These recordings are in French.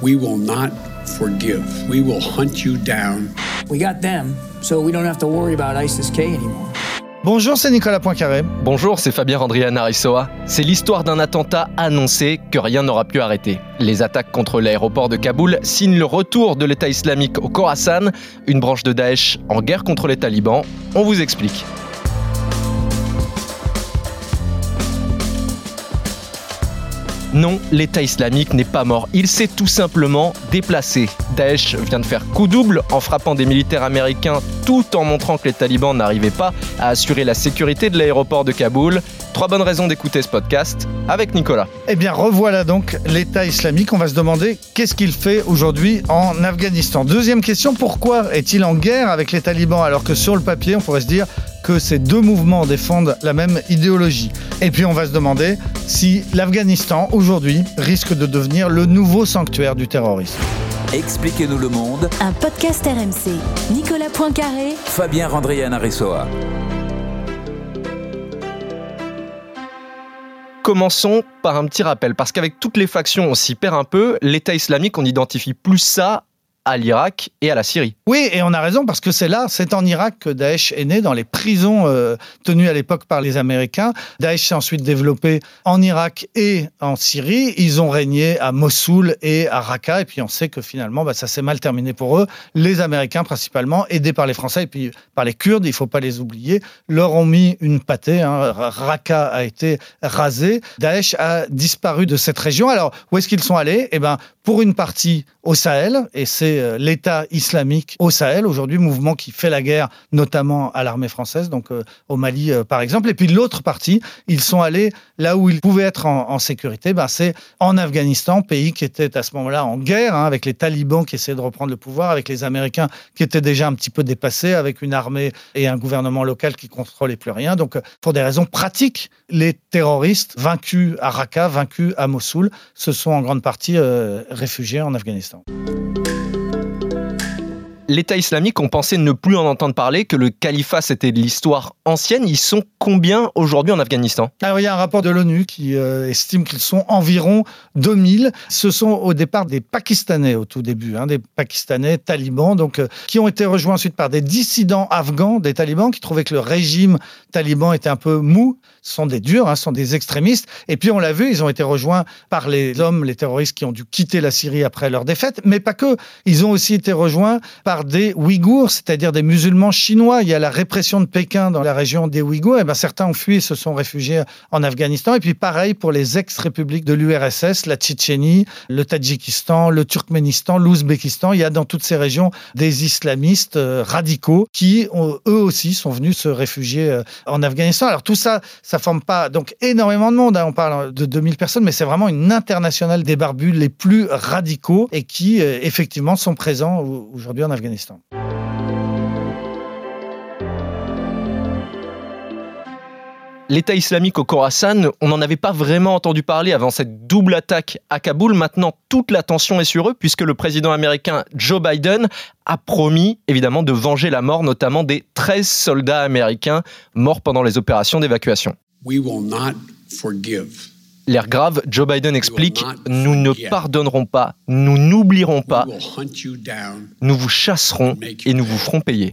We will not forgive. We will hunt you down. We got them, so we don't have to worry about ISIS-K anymore. Bonjour, c'est Nicolas Poincaré. Bonjour, c'est Fabien Randrian Arissoa. C'est l'histoire d'un attentat annoncé que rien n'aura pu arrêter. Les attaques contre l'aéroport de Kaboul signent le retour de l'État islamique au Khorasan, une branche de Daesh en guerre contre les talibans. On vous explique. Non, l'État islamique n'est pas mort, il s'est tout simplement déplacé. Daesh vient de faire coup double en frappant des militaires américains tout en montrant que les talibans n'arrivaient pas à assurer la sécurité de l'aéroport de Kaboul. Trois bonnes raisons d'écouter ce podcast avec Nicolas. Eh bien, revoilà donc l'État islamique. On va se demander qu'est-ce qu'il fait aujourd'hui en Afghanistan. Deuxième question, pourquoi est-il en guerre avec les talibans alors que sur le papier, on pourrait se dire que ces deux mouvements défendent la même idéologie. Et puis on va se demander si l'Afghanistan aujourd'hui risque de devenir le nouveau sanctuaire du terrorisme. Expliquez-nous le monde. Un podcast RMC. Nicolas Poincaré. Fabien Randrian Aressoa. Commençons par un petit rappel, parce qu'avec toutes les factions, on s'y perd un peu. L'État islamique, on identifie plus ça à l'Irak et à la Syrie. Oui, et on a raison parce que c'est là, c'est en Irak que Daesh est né, dans les prisons euh, tenues à l'époque par les Américains. Daesh s'est ensuite développé en Irak et en Syrie. Ils ont régné à Mossoul et à Raqqa, et puis on sait que finalement, bah, ça s'est mal terminé pour eux. Les Américains principalement, aidés par les Français et puis par les Kurdes, il faut pas les oublier, leur ont mis une pâtée. Hein. Raqqa a été rasé. Daesh a disparu de cette région. Alors, où est-ce qu'ils sont allés? Eh ben, pour une partie au Sahel, et c'est euh, l'État islamique au Sahel, aujourd'hui, mouvement qui fait la guerre, notamment à l'armée française, donc euh, au Mali euh, par exemple. Et puis l'autre partie, ils sont allés là où ils pouvaient être en, sécurité, ben, c'est en Afghanistan, pays qui était à ce moment-là en guerre, hein, avec les talibans qui essayaient de reprendre le pouvoir, avec les Américains qui étaient déjà un petit peu dépassés, avec une armée et un gouvernement local qui contrôlait plus rien. Donc, pour des raisons pratiques, les terroristes vaincus à Raqqa, vaincus à Mossoul, se sont en grande partie réfugiés en Afghanistan l'État islamique, on pensait ne plus en entendre parler, que le califat c'était de l'histoire ancienne. Ils sont combien aujourd'hui en Afghanistan? Il y a un rapport de l'ONU qui euh, estime qu'ils sont environ 2000. Ce sont au départ des Pakistanais au tout début, hein, des Pakistanais talibans, donc euh, qui ont été rejoints ensuite par des dissidents afghans, des talibans, qui trouvaient que le régime taliban était un peu mou. Sont des durs, hein, sont des extrémistes. Et puis on l'a vu, ils ont été rejoints par les hommes, les terroristes qui ont dû quitter la Syrie après leur défaite, mais pas que. Ils ont aussi été rejoints par des Ouïghours, c'est-à-dire des musulmans chinois. Il y a la répression de Pékin dans la région des Ouïghours. Et eh ben, certains ont fui et se sont réfugiés en Afghanistan. Et puis pareil pour les ex-républiques de l'URSS, la Tchétchénie, le Tadjikistan, le Turkménistan, l'Ouzbékistan. Il y a dans toutes ces régions des islamistes euh, radicaux qui, eux aussi, sont venus se réfugier euh, en Afghanistan. Alors tout ça, ça forme pas donc énormément de monde. Hein. On parle de 2000 personnes, mais c'est vraiment une internationale des barbus les plus radicaux et qui, euh, effectivement, sont présents aujourd'hui en Afghanistan. L'État islamique au Khorasan, on n'en avait pas vraiment entendu parler avant cette double attaque à Kaboul. Maintenant, toute l'attention est sur eux puisque le président américain Joe Biden a promis évidemment de venger la mort notamment des 13 soldats américains morts pendant les opérations d'évacuation. We will not forgive L'air grave, Joe Biden explique Nous ne pardonnerons pas, nous n'oublierons pas, nous vous chasserons et nous vous ferons payer.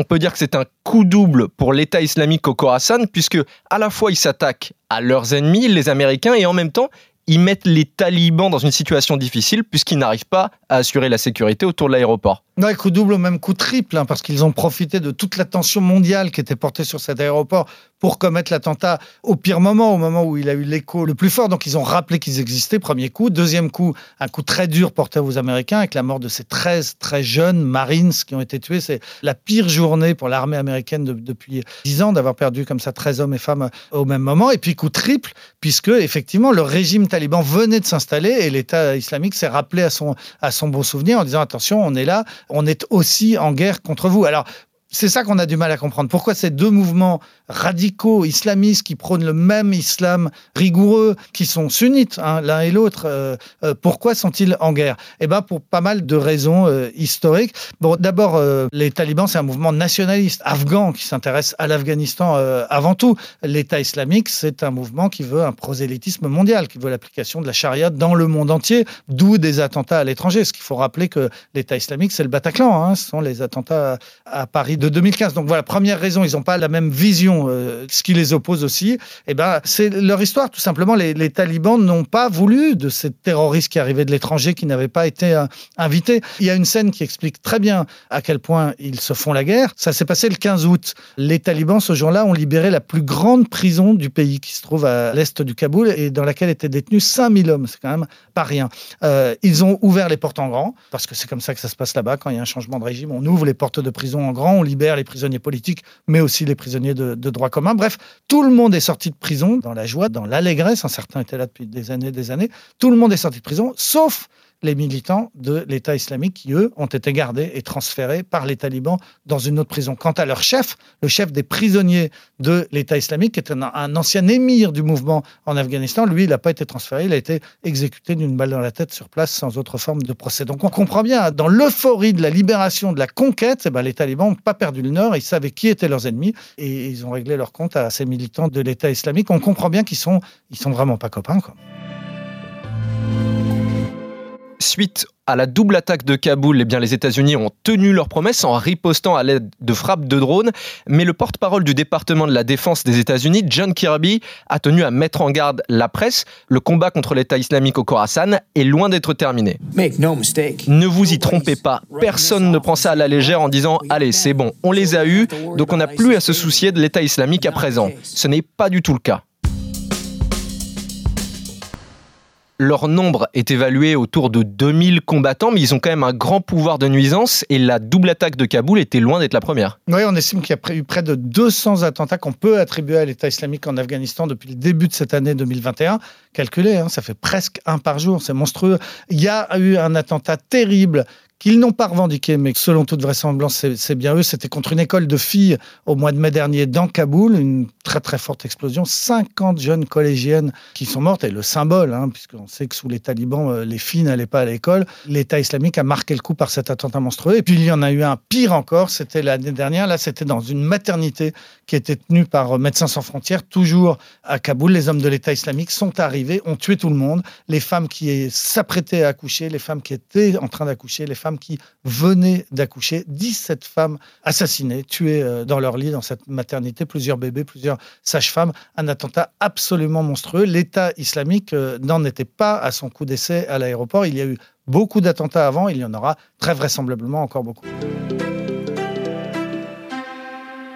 On peut dire que c'est un coup double pour l'État islamique au Khorasan, puisque à la fois ils s'attaquent à leurs ennemis, les Américains, et en même temps ils mettent les talibans dans une situation difficile, puisqu'ils n'arrivent pas à assurer la sécurité autour de l'aéroport. Ouais, coup double, même coup triple, hein, parce qu'ils ont profité de toute l'attention mondiale qui était portée sur cet aéroport pour commettre l'attentat au pire moment, au moment où il a eu l'écho le plus fort. Donc ils ont rappelé qu'ils existaient, premier coup. Deuxième coup, un coup très dur porté aux Américains avec la mort de ces 13 très jeunes Marines qui ont été tués. C'est la pire journée pour l'armée américaine depuis 10 ans d'avoir perdu comme ça 13 hommes et femmes au même moment. Et puis coup triple, puisque effectivement le régime taliban venait de s'installer et l'État islamique s'est rappelé à son, à son bon souvenir en disant attention, on est là, on est aussi en guerre contre vous. Alors, c'est ça qu'on a du mal à comprendre. Pourquoi ces deux mouvements radicaux islamistes qui prônent le même islam rigoureux, qui sont sunnites hein, l'un et l'autre, euh, euh, pourquoi sont-ils en guerre? Eh ben pour pas mal de raisons euh, historiques. Bon, d'abord, les talibans, c'est un mouvement nationaliste afghan qui s'intéresse à l'Afghanistan avant tout. L'État islamique, c'est un mouvement qui veut un prosélytisme mondial, qui veut l'application de la charia dans le monde entier, d'où des attentats à l'étranger. Ce qu'il faut rappeler que l'État islamique, c'est le Bataclan. Hein, ce sont les attentats à Paris de 2015. Donc voilà, première raison, ils n'ont pas la même vision, euh, ce qui les oppose aussi. Eh ben, c'est leur histoire, tout simplement. Les, talibans n'ont pas voulu de ces terroristes qui arrivaient de l'étranger, qui n'avaient pas été euh, invités. Il y a une scène qui explique très bien à quel point ils se font la guerre. Ça s'est passé le 15 août. Les talibans, ce jour-là, ont libéré la plus grande prison du pays, qui se trouve à l'est du Kaboul et dans laquelle étaient détenus 5000 hommes. C'est quand même pas rien. Euh, ils ont ouvert les portes en grand, parce que c'est comme ça que ça se passe là-bas. Quand il y a un changement de régime, on ouvre les portes de prison en grand, on libère les prisonniers politiques, mais aussi les prisonniers de, droit commun. Bref, tout le monde est sorti de prison dans la joie, dans l'allégresse. Certains étaient là depuis des années, des années. Tout le monde est sorti de prison, sauf les militants de l'État islamique qui, eux, ont été gardés et transférés par les talibans dans une autre prison. Quant à leur chef, le chef des prisonniers de l'État islamique, qui est un, ancien émir du mouvement en Afghanistan, lui, il n'a pas été transféré, il a été exécuté d'une balle dans la tête sur place sans autre forme de procès. Donc on comprend bien, dans l'euphorie de la libération, de la conquête, eh ben, les talibans n'ont pas perdu le nord, ils savaient qui étaient leurs ennemis et ils ont réglé leur compte à ces militants de l'État islamique. On comprend bien qu'ils sont, ils sont vraiment pas copains. Quoi. Suite à la double attaque de Kaboul, eh bien, les États-Unis ont tenu leur promesse en ripostant à l'aide de frappes de drones. Mais le porte-parole du département de la défense des États-Unis, John Kirby, a tenu à mettre en garde la presse. Le combat contre l'État islamique au Khorasan est loin d'être terminé. Ne vous y trompez pas, personne ne prend ça à la légère en disant Allez, c'est bon, on les a eus, donc on n'a plus à se soucier de l'État islamique à présent. Ce n'est pas du tout le cas. Leur nombre est évalué autour de 2000 combattants, mais ils ont quand même un grand pouvoir de nuisance et la double attaque de Kaboul était loin d'être la première. Oui, on estime qu'il y a eu près de 200 attentats qu'on peut attribuer à l'État islamique en Afghanistan depuis le début de cette année 2021. Calculé, hein, ça fait presque un par jour, c'est monstrueux. Il y a eu un attentat terrible qu'ils n'ont pas revendiqué, mais selon toute vraisemblance, c'est bien eux. C'était contre une école de filles au mois de mai dernier dans Kaboul, une très très forte explosion. 50 jeunes collégiennes qui sont mortes, et le symbole, hein, puisqu'on sait que sous les talibans, euh, les filles n'allaient pas à l'école. L'État islamique a marqué le coup par cet attentat monstrueux. Et puis il y en a eu un pire encore, c'était l'année dernière. Là, c'était dans une maternité qui était tenue par euh, Médecins sans frontières, toujours à Kaboul. Les hommes de l'État islamique sont arrivés, ont tué tout le monde. Les femmes qui s'apprêtaient à accoucher, les femmes qui étaient en train d'accoucher, les femmes qui venaient d'accoucher, 17 femmes assassinées, tuées euh, dans leur lit dans cette maternité, plusieurs bébés, plusieurs sages-femmes, un attentat absolument monstrueux. L'État islamique euh, n'en était pas à son coup d'essai à l'aéroport. Il y a eu beaucoup d'attentats avant, il y en aura très vraisemblablement encore beaucoup.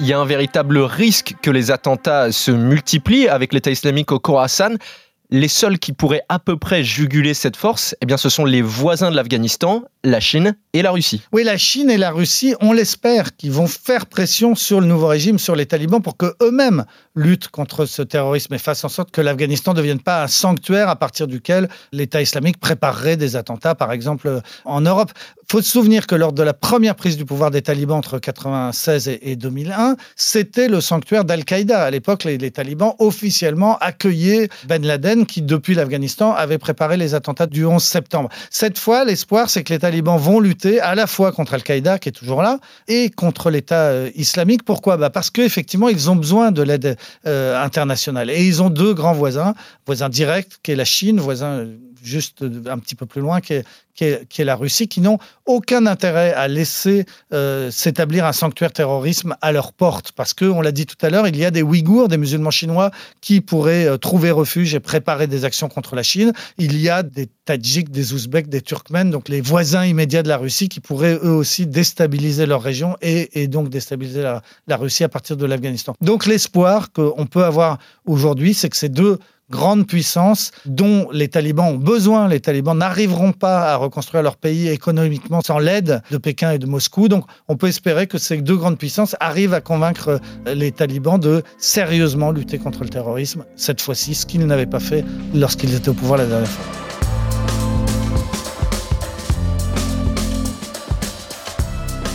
Il y a un véritable risque que les attentats se multiplient avec l'État islamique au Khorasan les seuls qui pourraient à peu près juguler cette force, eh bien, ce sont les voisins de l'Afghanistan, la Chine et la Russie. Oui, la Chine et la Russie, on l'espère, qui vont faire pression sur le nouveau régime, sur les talibans, pour que eux-mêmes luttent contre ce terrorisme et fassent en sorte que l'Afghanistan ne devienne pas un sanctuaire à partir duquel l'État islamique préparerait des attentats, par exemple, en Europe. Il faut se souvenir que lors de la première prise du pouvoir des talibans entre 1996 et 2001, c'était le sanctuaire d'Al-Qaïda. À l'époque, les, talibans officiellement accueillaient Ben Laden, qui, depuis l'Afghanistan, avait préparé les attentats du 11 septembre. Cette fois, l'espoir, c'est que les talibans vont lutter à la fois contre Al-Qaïda, qui est toujours là, et contre l'État euh, islamique. Pourquoi? Bah Parce qu'effectivement, ils ont besoin de l'aide internationale. Et ils ont deux grands voisins, voisin direct, qui est la Chine, voisin juste un petit peu plus loin, qui est, la Russie, qui n'ont aucun intérêt à laisser euh, s'établir un sanctuaire terrorisme à leur porte. Parce que, on l'a dit tout à l'heure, il y a des Ouïghours, des musulmans chinois, qui pourraient euh, trouver refuge et préparer des actions contre la Chine. Il y a des Tadjiks, des Ouzbeks, des Turkmènes, donc les voisins immédiats de la Russie, qui pourraient eux aussi déstabiliser leur région et, et donc déstabiliser la, la Russie à partir de l'Afghanistan. Donc l'espoir qu'on peut avoir aujourd'hui, c'est que ces deux grande puissance dont les talibans ont besoin. Les talibans n'arriveront pas à reconstruire leur pays économiquement sans l'aide de Pékin et de Moscou. Donc on peut espérer que ces deux grandes puissances arrivent à convaincre les talibans de sérieusement lutter contre le terrorisme, cette fois-ci, ce qu'ils n'avaient pas fait lorsqu'ils étaient au pouvoir la dernière fois.